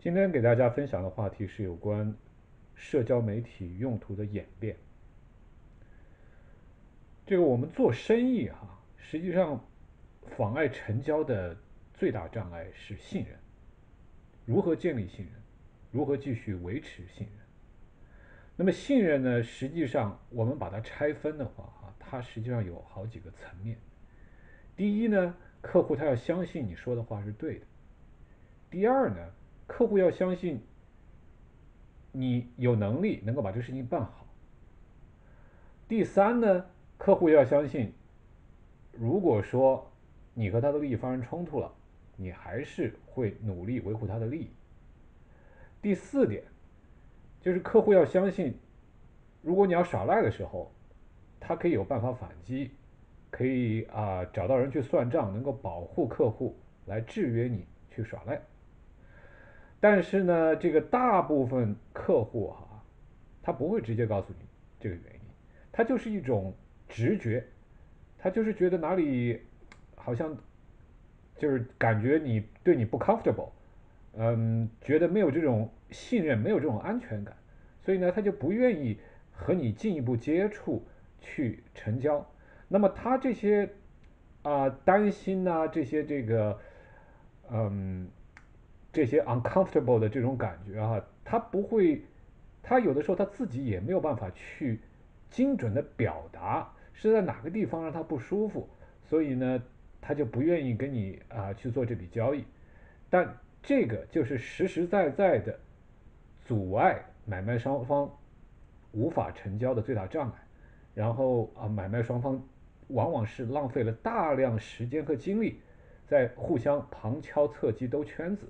今天给大家分享的话题是有关社交媒体用途的演变。这个我们做生意哈，实际上妨碍成交的最大障碍是信任。如何建立信任？如何继续维持信任？那么信任呢？实际上我们把它拆分的话哈，它实际上有好几个层面。第一呢，客户他要相信你说的话是对的。第二呢？客户要相信你有能力能够把这个事情办好。第三呢，客户要相信，如果说你和他的利益发生冲突了，你还是会努力维护他的利益。第四点，就是客户要相信，如果你要耍赖的时候，他可以有办法反击，可以啊找到人去算账，能够保护客户来制约你去耍赖。但是呢，这个大部分客户哈，他不会直接告诉你这个原因，他就是一种直觉，他就是觉得哪里好像就是感觉你对你不 comfortable，嗯，觉得没有这种信任，没有这种安全感，所以呢，他就不愿意和你进一步接触去成交。那么他这些啊担心呐，这些这个嗯。这些 uncomfortable 的这种感觉啊，他不会，他有的时候他自己也没有办法去精准的表达是在哪个地方让他不舒服，所以呢，他就不愿意跟你啊去做这笔交易。但这个就是实实在在的阻碍买卖双方无法成交的最大障碍。然后啊，买卖双方往往是浪费了大量时间和精力在互相旁敲侧击兜圈子。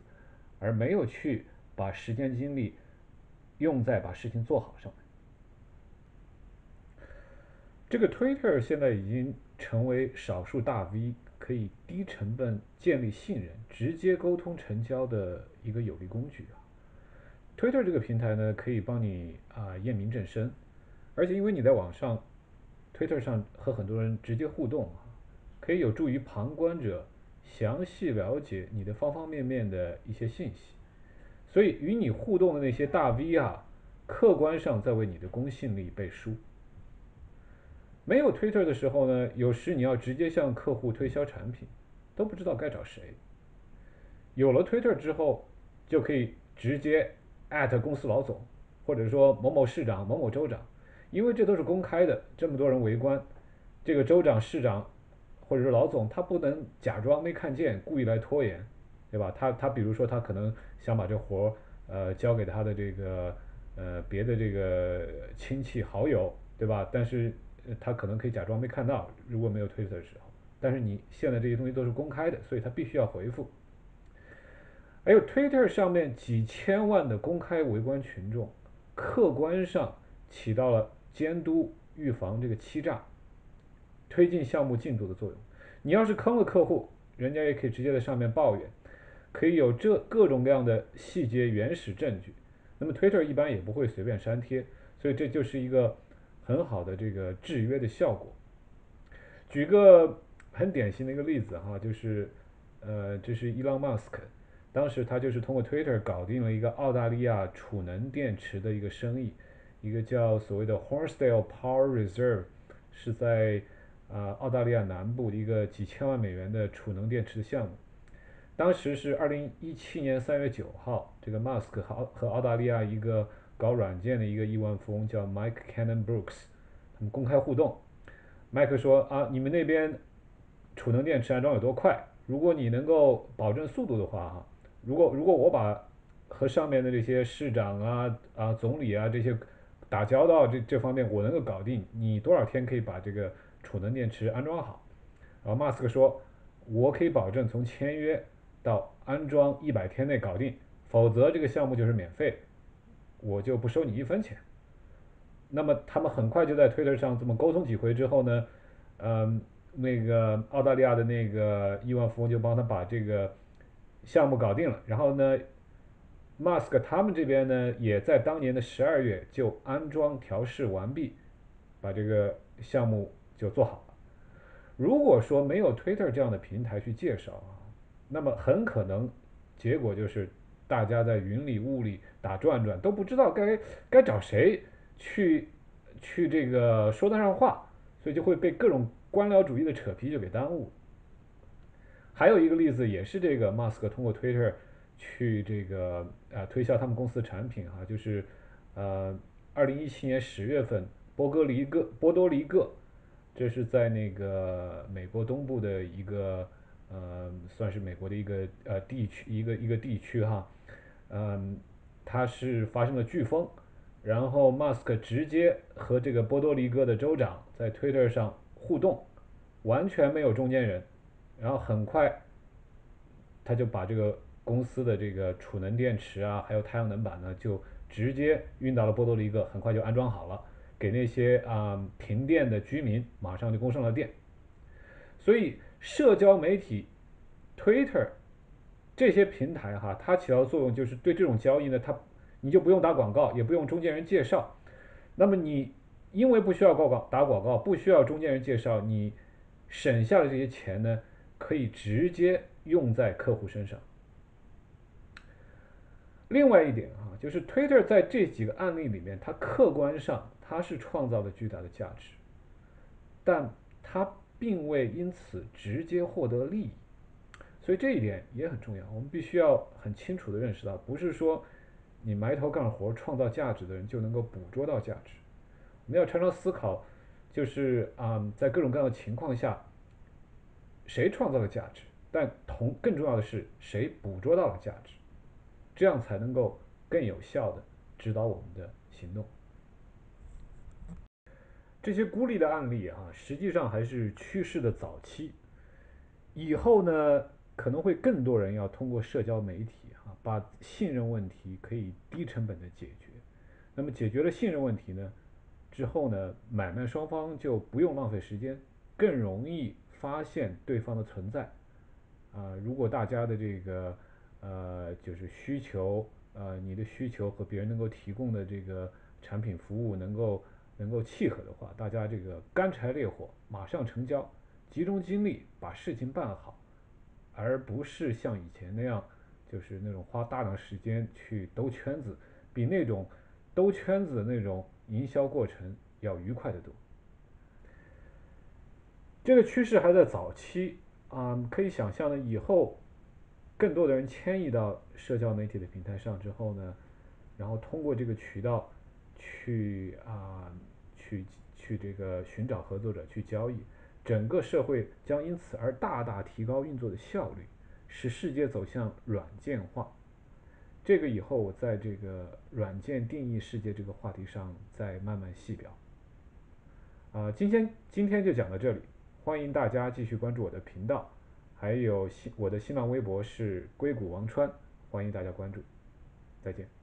而没有去把时间精力用在把事情做好上面。这个 Twitter 现在已经成为少数大 V 可以低成本建立信任、直接沟通成交的一个有力工具啊。Twitter 这个平台呢，可以帮你啊验明正身，而且因为你在网上 Twitter 上和很多人直接互动，可以有助于旁观者。详细了解你的方方面面的一些信息，所以与你互动的那些大 V 啊，客观上在为你的公信力背书。没有 Twitter 的时候呢，有时你要直接向客户推销产品，都不知道该找谁。有了 Twitter 之后，就可以直接公司老总，或者说某某市长、某某州长，因为这都是公开的，这么多人围观，这个州长、市长。或者是老总，他不能假装没看见，故意来拖延，对吧？他他比如说他可能想把这活儿呃交给他的这个呃别的这个亲戚好友，对吧？但是他可能可以假装没看到，如果没有推特的时候。但是你现在这些东西都是公开的，所以他必须要回复。还有 Twitter 上面几千万的公开围观群众，客观上起到了监督、预防这个欺诈。推进项目进度的作用。你要是坑了客户，人家也可以直接在上面抱怨，可以有这各种各样的细节原始证据。那么 Twitter 一般也不会随便删帖，所以这就是一个很好的这个制约的效果。举个很典型的一个例子哈，就是呃，这是伊朗马斯克，当时他就是通过 Twitter 搞定了一个澳大利亚储能电池的一个生意，一个叫所谓的 Hornsdale Power Reserve，是在啊，澳大利亚南部的一个几千万美元的储能电池的项目，当时是二零一七年三月九号，这个 Musk 和和澳大利亚一个搞软件的一个亿万富翁叫 Mike Cannon Brooks，他们公开互动。麦克说啊，你们那边储能电池安装有多快？如果你能够保证速度的话，哈，如果如果我把和上面的这些市长啊啊总理啊这些打交道这这方面我能够搞定，你多少天可以把这个？储能电池安装好，然后马斯克说：“我可以保证从签约到安装一百天内搞定，否则这个项目就是免费，我就不收你一分钱。”那么他们很快就在推特上这么沟通几回之后呢，嗯，那个澳大利亚的那个亿万富翁就帮他把这个项目搞定了。然后呢，马斯克他们这边呢也在当年的十二月就安装调试完毕，把这个项目。就做好了。如果说没有 Twitter 这样的平台去介绍啊，那么很可能结果就是大家在云里雾里打转转，都不知道该该找谁去去这个说得上话，所以就会被各种官僚主义的扯皮就给耽误。还有一个例子，也是这个马斯克通过 Twitter 去这个啊推销他们公司的产品哈，就是呃，二零一七年十月份，波哥黎各波多黎各，这是在那个美国东部的一个。呃，算是美国的一个呃地区，一个一个地区哈，嗯，它是发生了飓风，然后马斯克直接和这个波多黎各的州长在 Twitter 上互动，完全没有中间人，然后很快他就把这个公司的这个储能电池啊，还有太阳能板呢，就直接运到了波多黎各，很快就安装好了，给那些啊停电的居民马上就供上了电，所以。社交媒体，Twitter 这些平台哈，它起到作用就是对这种交易呢，它你就不用打广告，也不用中间人介绍。那么你因为不需要广告打广告，不需要中间人介绍，你省下的这些钱呢，可以直接用在客户身上。另外一点啊，就是 Twitter 在这几个案例里面，它客观上它是创造了巨大的价值，但它。并未因此直接获得利益，所以这一点也很重要。我们必须要很清楚的认识到，不是说你埋头干活创造价值的人就能够捕捉到价值。我们要常常思考，就是啊，在各种各样的情况下，谁创造了价值？但同更重要的是，谁捕捉到了价值？这样才能够更有效的指导我们的行动。这些孤立的案例啊，实际上还是趋势的早期。以后呢，可能会更多人要通过社交媒体啊，把信任问题可以低成本的解决。那么解决了信任问题呢，之后呢，买卖双方就不用浪费时间，更容易发现对方的存在。啊，如果大家的这个呃，就是需求，呃，你的需求和别人能够提供的这个产品服务能够。能够契合的话，大家这个干柴烈火，马上成交，集中精力把事情办好，而不是像以前那样，就是那种花大量时间去兜圈子，比那种兜圈子的那种营销过程要愉快的多。这个趋势还在早期啊，可以想象呢，以后更多的人迁移到社交媒体的平台上之后呢，然后通过这个渠道去啊。去去这个寻找合作者去交易，整个社会将因此而大大提高运作的效率，使世界走向软件化。这个以后我在这个软件定义世界这个话题上再慢慢细表。啊，今天今天就讲到这里，欢迎大家继续关注我的频道，还有新我的新浪微博是硅谷王川，欢迎大家关注，再见。